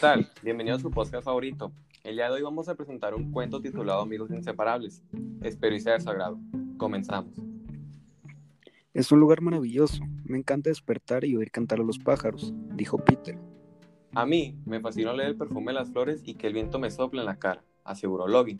tal? Bienvenido a su podcast favorito. El día de hoy vamos a presentar un cuento titulado Amigos Inseparables. Espero y sea de su agrado. Comenzamos. Es un lugar maravilloso. Me encanta despertar y oír cantar a los pájaros, dijo Peter. A mí me fascinó leer el perfume de las flores y que el viento me sopla en la cara, aseguró Login.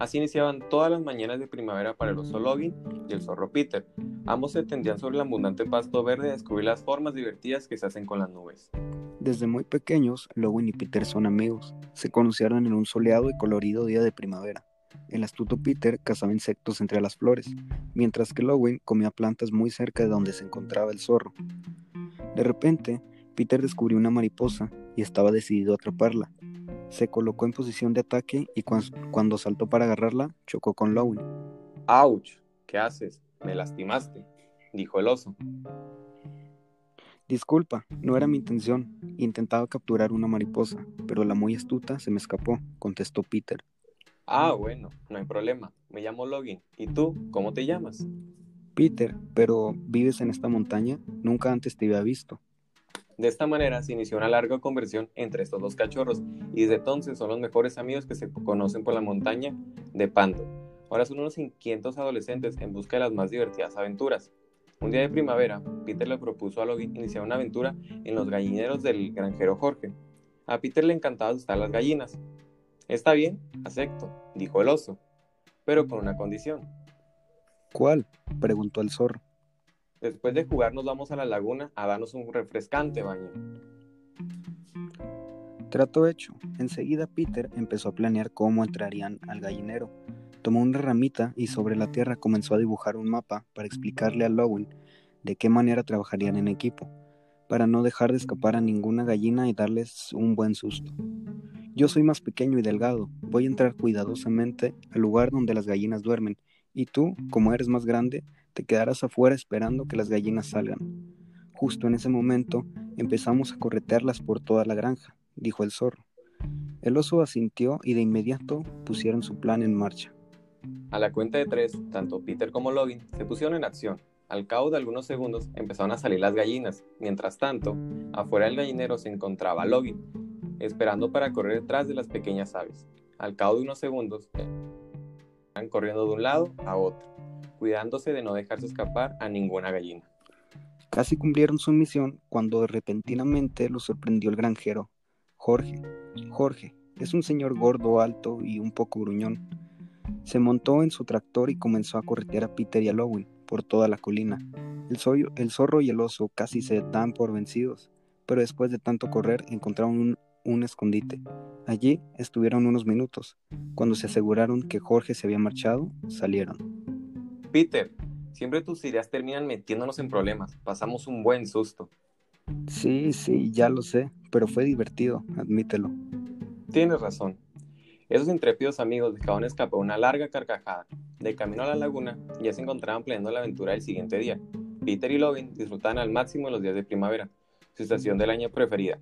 Así iniciaban todas las mañanas de primavera para el oso Login y el zorro Peter. Ambos se tendían sobre el abundante pasto verde a descubrir las formas divertidas que se hacen con las nubes. Desde muy pequeños, Login y Peter son amigos. Se conocieron en un soleado y colorido día de primavera. El astuto Peter cazaba insectos entre las flores, mientras que Lowin comía plantas muy cerca de donde se encontraba el zorro. De repente, Peter descubrió una mariposa y estaba decidido a atraparla. Se colocó en posición de ataque y cuando saltó para agarrarla, chocó con Lowin. ¡Auch! ¿Qué haces? Me lastimaste, dijo el oso. Disculpa, no era mi intención. Intentaba capturar una mariposa, pero la muy astuta se me escapó, contestó Peter. Ah, bueno, no hay problema. Me llamo Login. ¿Y tú, cómo te llamas? Peter, pero ¿vives en esta montaña? Nunca antes te había visto. De esta manera se inició una larga conversión entre estos dos cachorros y desde entonces son los mejores amigos que se conocen por la montaña de Pando. Ahora son unos inquietos adolescentes en busca de las más divertidas aventuras. Un día de primavera, Peter le propuso a Login iniciar una aventura en los gallineros del granjero Jorge. A Peter le encantaba asustar las gallinas. Está bien, acepto, dijo el oso, pero con una condición. ¿Cuál? preguntó el zorro. Después de jugar nos vamos a la laguna a darnos un refrescante baño. Trato hecho. Enseguida Peter empezó a planear cómo entrarían al gallinero. Tomó una ramita y sobre la tierra comenzó a dibujar un mapa para explicarle a Lowen de qué manera trabajarían en equipo, para no dejar de escapar a ninguna gallina y darles un buen susto. Yo soy más pequeño y delgado, voy a entrar cuidadosamente al lugar donde las gallinas duermen, y tú, como eres más grande, te quedarás afuera esperando que las gallinas salgan. Justo en ese momento empezamos a corretearlas por toda la granja, dijo el zorro. El oso asintió y de inmediato pusieron su plan en marcha. A la cuenta de tres, tanto Peter como Login se pusieron en acción. Al cabo de algunos segundos empezaron a salir las gallinas. Mientras tanto, afuera del gallinero se encontraba Login, esperando para correr detrás de las pequeñas aves. Al cabo de unos segundos, iban corriendo de un lado a otro, cuidándose de no dejarse escapar a ninguna gallina. Casi cumplieron su misión cuando repentinamente los sorprendió el granjero, Jorge. Jorge es un señor gordo, alto y un poco gruñón. Se montó en su tractor y comenzó a corretear a Peter y a Lowen por toda la colina. El, el zorro y el oso casi se dan por vencidos, pero después de tanto correr encontraron un, un escondite. Allí estuvieron unos minutos. Cuando se aseguraron que Jorge se había marchado, salieron. Peter, siempre tus ideas terminan metiéndonos en problemas. Pasamos un buen susto. Sí, sí, ya lo sé, pero fue divertido, admítelo. Tienes razón. Esos intrépidos amigos dejaron escapar una larga carcajada. De camino a la laguna, ya se encontraban planeando la aventura del siguiente día. Peter y Logan disfrutaban al máximo los días de primavera, su estación del año preferida,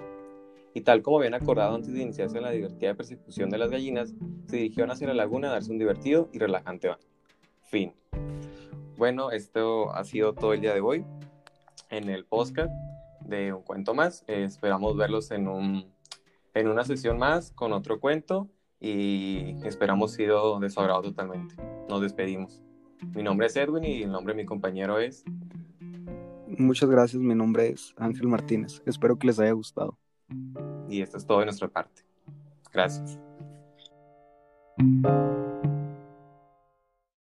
y tal como habían acordado antes de iniciarse en la divertida persecución de las gallinas, se dirigieron hacia la laguna a darse un divertido y relajante baño. Fin. Bueno, esto ha sido todo el día de hoy en el podcast de un cuento más. Eh, esperamos verlos en, un, en una sesión más con otro cuento y esperamos sido de su agrado totalmente. Nos despedimos. Mi nombre es Edwin y el nombre de mi compañero es... Muchas gracias, mi nombre es Ángel Martínez. Espero que les haya gustado. Y esto es todo de nuestra parte. Gracias.